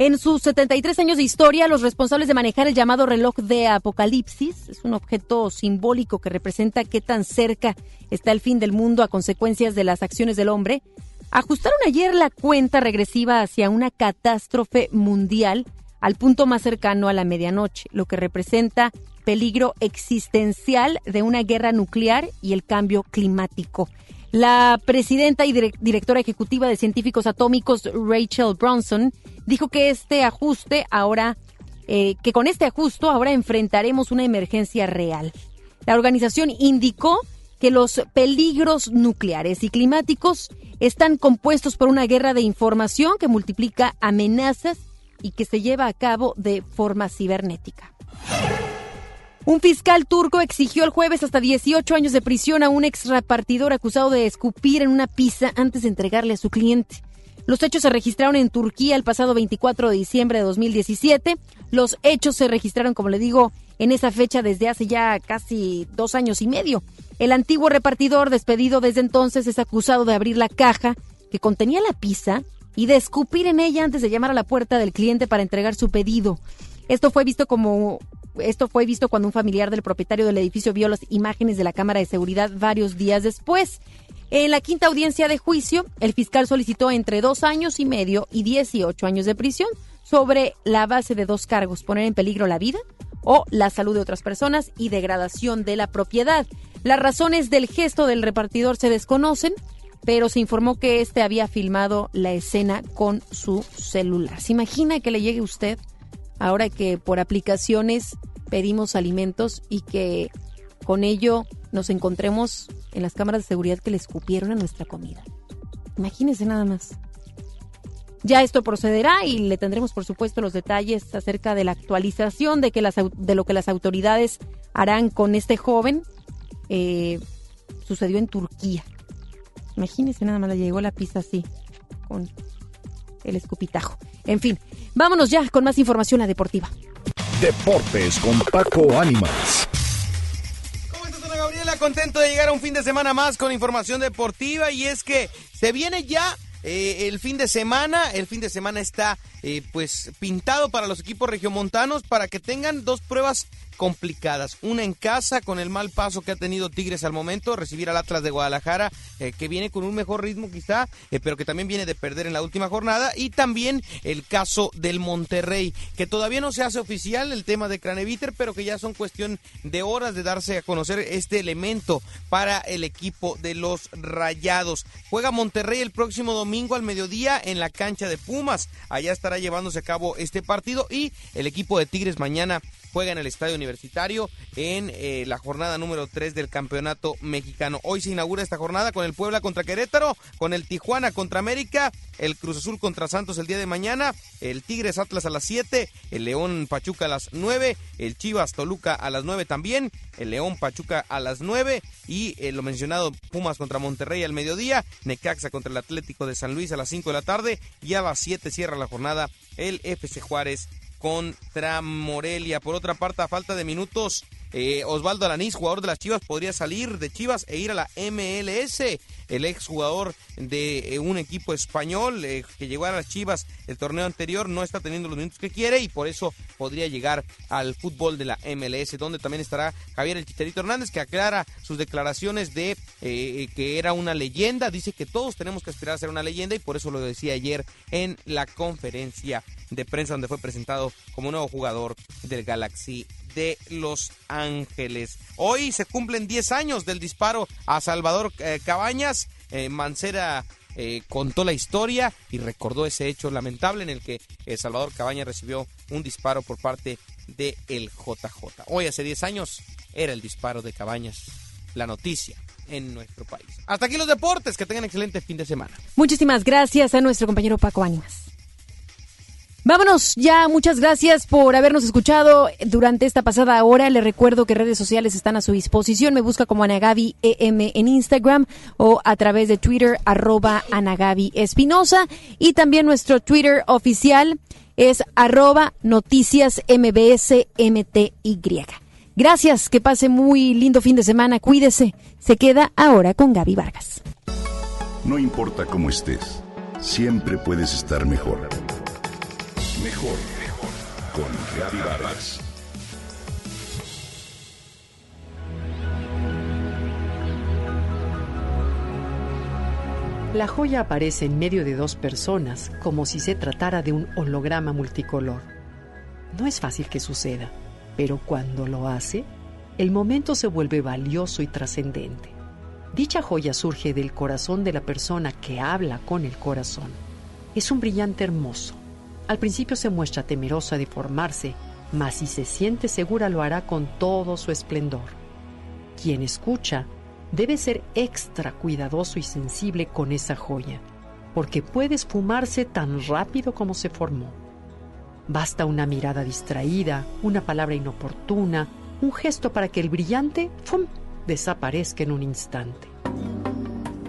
En sus 73 años de historia, los responsables de manejar el llamado reloj de Apocalipsis, es un objeto simbólico que representa qué tan cerca está el fin del mundo a consecuencias de las acciones del hombre, ajustaron ayer la cuenta regresiva hacia una catástrofe mundial al punto más cercano a la medianoche, lo que representa peligro existencial de una guerra nuclear y el cambio climático. La presidenta y directora ejecutiva de Científicos Atómicos, Rachel Bronson, dijo que este ajuste ahora, eh, que con este ajuste ahora enfrentaremos una emergencia real. La organización indicó que los peligros nucleares y climáticos están compuestos por una guerra de información que multiplica amenazas y que se lleva a cabo de forma cibernética. Un fiscal turco exigió el jueves hasta 18 años de prisión a un ex repartidor acusado de escupir en una pizza antes de entregarle a su cliente. Los hechos se registraron en Turquía el pasado 24 de diciembre de 2017. Los hechos se registraron, como le digo, en esa fecha desde hace ya casi dos años y medio. El antiguo repartidor, despedido desde entonces, es acusado de abrir la caja que contenía la pizza y de escupir en ella antes de llamar a la puerta del cliente para entregar su pedido. Esto fue visto como esto fue visto cuando un familiar del propietario del edificio vio las imágenes de la cámara de seguridad varios días después. En la quinta audiencia de juicio, el fiscal solicitó entre dos años y medio y 18 años de prisión sobre la base de dos cargos, poner en peligro la vida o la salud de otras personas y degradación de la propiedad. Las razones del gesto del repartidor se desconocen, pero se informó que éste había filmado la escena con su celular. ¿Se imagina que le llegue usted ahora que por aplicaciones pedimos alimentos y que con ello nos encontremos en las cámaras de seguridad que le escupieron a nuestra comida. Imagínense nada más. Ya esto procederá y le tendremos, por supuesto, los detalles acerca de la actualización de, que las, de lo que las autoridades harán con este joven. Eh, sucedió en Turquía. Imagínense nada más, le llegó la pizza así, con el escupitajo. En fin, vámonos ya con más información a deportiva. Deportes con Paco Ánimas. ¿Cómo estás, Ana Gabriela? Contento de llegar a un fin de semana más con información deportiva y es que se viene ya eh, el fin de semana, el fin de semana está eh, pues pintado para los equipos regiomontanos para que tengan dos pruebas complicadas. Una en casa con el mal paso que ha tenido Tigres al momento, recibir al Atlas de Guadalajara, eh, que viene con un mejor ritmo quizá, eh, pero que también viene de perder en la última jornada. Y también el caso del Monterrey, que todavía no se hace oficial el tema de Craneviter, pero que ya son cuestión de horas de darse a conocer este elemento para el equipo de los Rayados. Juega Monterrey el próximo domingo al mediodía en la cancha de Pumas. Allá estará llevándose a cabo este partido y el equipo de Tigres mañana juega en el Estadio Universitario en eh, la jornada número 3 del Campeonato Mexicano. Hoy se inaugura esta jornada con el Puebla contra Querétaro, con el Tijuana contra América, el Cruz Azul contra Santos el día de mañana, el Tigres Atlas a las 7, el León Pachuca a las 9, el Chivas Toluca a las 9 también, el León Pachuca a las 9 y eh, lo mencionado Pumas contra Monterrey al mediodía, Necaxa contra el Atlético de San Luis a las 5 de la tarde y a las 7 cierra la jornada el FC Juárez contra Morelia. Por otra parte, a falta de minutos, eh, Osvaldo Alanís, jugador de las Chivas, podría salir de Chivas e ir a la MLS. El exjugador de eh, un equipo español eh, que llegó a las Chivas el torneo anterior no está teniendo los minutos que quiere y por eso podría llegar al fútbol de la MLS, donde también estará Javier El Chicharito Hernández, que aclara sus declaraciones de que era una leyenda. Dice que todos tenemos que aspirar a ser una leyenda y por eso lo decía ayer en la conferencia de prensa donde fue presentado como nuevo jugador del Galaxy de Los Ángeles. Hoy se cumplen 10 años del disparo a Salvador eh, Cabañas. Eh, Mancera eh, contó la historia y recordó ese hecho lamentable en el que Salvador Cabañas recibió un disparo por parte de el JJ. Hoy hace 10 años era el disparo de Cabañas, la noticia en nuestro país. Hasta aquí los deportes, que tengan excelente fin de semana. Muchísimas gracias a nuestro compañero Paco Ánimas. Vámonos ya, muchas gracias por habernos escuchado durante esta pasada hora. Le recuerdo que redes sociales están a su disposición. Me busca como Anagabi EM en Instagram o a través de Twitter arroba Anagabi Espinosa y también nuestro Twitter oficial es arroba noticias MBS. Gracias, que pase muy lindo fin de semana, cuídese. Se queda ahora con Gaby Vargas. No importa cómo estés, siempre puedes estar mejor. Mejor, mejor. Con Gaby Vargas. La joya aparece en medio de dos personas, como si se tratara de un holograma multicolor. No es fácil que suceda, pero cuando lo hace, el momento se vuelve valioso y trascendente. Dicha joya surge del corazón de la persona que habla con el corazón. Es un brillante hermoso. Al principio se muestra temerosa de formarse, mas si se siente segura lo hará con todo su esplendor. Quien escucha debe ser extra cuidadoso y sensible con esa joya, porque puede esfumarse tan rápido como se formó. Basta una mirada distraída, una palabra inoportuna, un gesto para que el brillante ¡fum! desaparezca en un instante.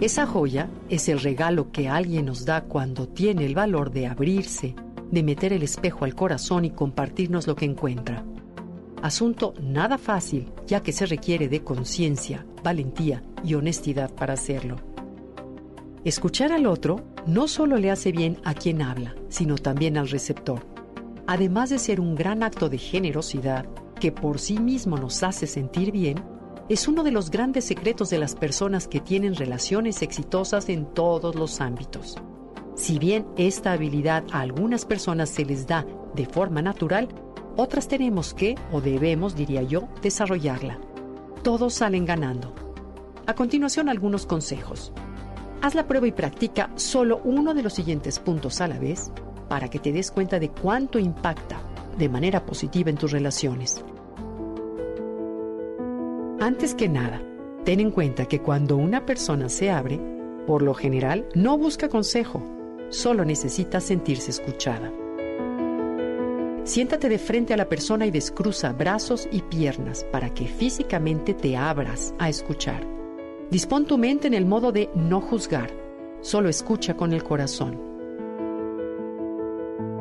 Esa joya es el regalo que alguien nos da cuando tiene el valor de abrirse, de meter el espejo al corazón y compartirnos lo que encuentra. Asunto nada fácil, ya que se requiere de conciencia, valentía y honestidad para hacerlo. Escuchar al otro no solo le hace bien a quien habla, sino también al receptor. Además de ser un gran acto de generosidad que por sí mismo nos hace sentir bien, es uno de los grandes secretos de las personas que tienen relaciones exitosas en todos los ámbitos. Si bien esta habilidad a algunas personas se les da de forma natural, otras tenemos que, o debemos, diría yo, desarrollarla. Todos salen ganando. A continuación, algunos consejos. Haz la prueba y practica solo uno de los siguientes puntos a la vez para que te des cuenta de cuánto impacta de manera positiva en tus relaciones. Antes que nada, ten en cuenta que cuando una persona se abre, por lo general no busca consejo, solo necesita sentirse escuchada. Siéntate de frente a la persona y descruza brazos y piernas para que físicamente te abras a escuchar. Dispón tu mente en el modo de no juzgar, solo escucha con el corazón.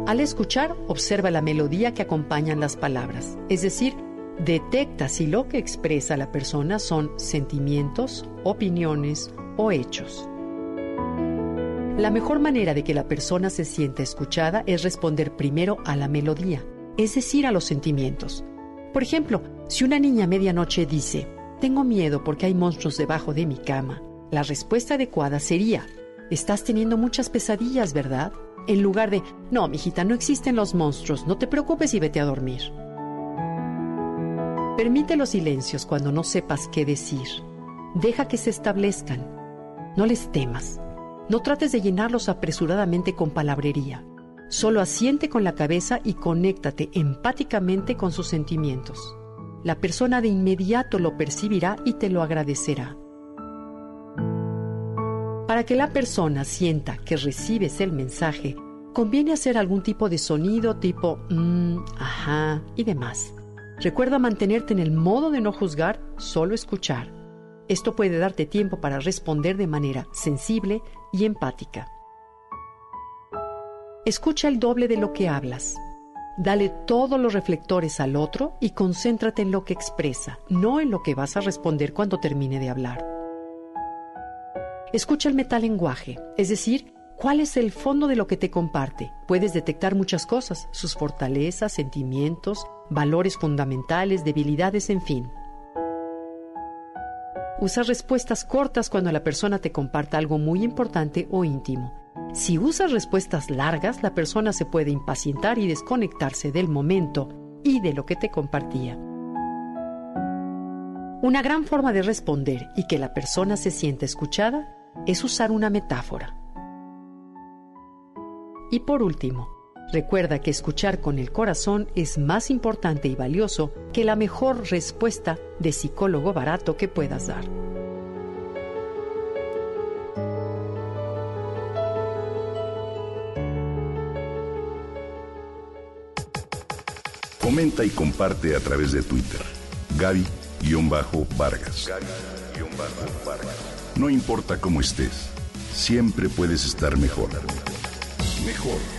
Al escuchar, observa la melodía que acompañan las palabras, es decir, detecta si lo que expresa la persona son sentimientos, opiniones o hechos. La mejor manera de que la persona se sienta escuchada es responder primero a la melodía, es decir, a los sentimientos. Por ejemplo, si una niña a medianoche dice, tengo miedo porque hay monstruos debajo de mi cama, la respuesta adecuada sería, estás teniendo muchas pesadillas, ¿verdad? En lugar de, no, mijita, no existen los monstruos, no te preocupes y vete a dormir. Permite los silencios cuando no sepas qué decir. Deja que se establezcan. No les temas. No trates de llenarlos apresuradamente con palabrería. Solo asiente con la cabeza y conéctate empáticamente con sus sentimientos. La persona de inmediato lo percibirá y te lo agradecerá. Para que la persona sienta que recibes el mensaje, conviene hacer algún tipo de sonido tipo mmm, ajá y demás. Recuerda mantenerte en el modo de no juzgar, solo escuchar. Esto puede darte tiempo para responder de manera sensible y empática. Escucha el doble de lo que hablas. Dale todos los reflectores al otro y concéntrate en lo que expresa, no en lo que vas a responder cuando termine de hablar. Escucha el metalenguaje, es decir, cuál es el fondo de lo que te comparte. Puedes detectar muchas cosas, sus fortalezas, sentimientos, valores fundamentales, debilidades, en fin. Usa respuestas cortas cuando la persona te comparta algo muy importante o íntimo. Si usas respuestas largas, la persona se puede impacientar y desconectarse del momento y de lo que te compartía. Una gran forma de responder y que la persona se sienta escuchada es usar una metáfora. Y por último, recuerda que escuchar con el corazón es más importante y valioso que la mejor respuesta de psicólogo barato que puedas dar. Comenta y comparte a través de Twitter. Gaby-Vargas. No importa cómo estés, siempre puedes estar. Mejor, mejor.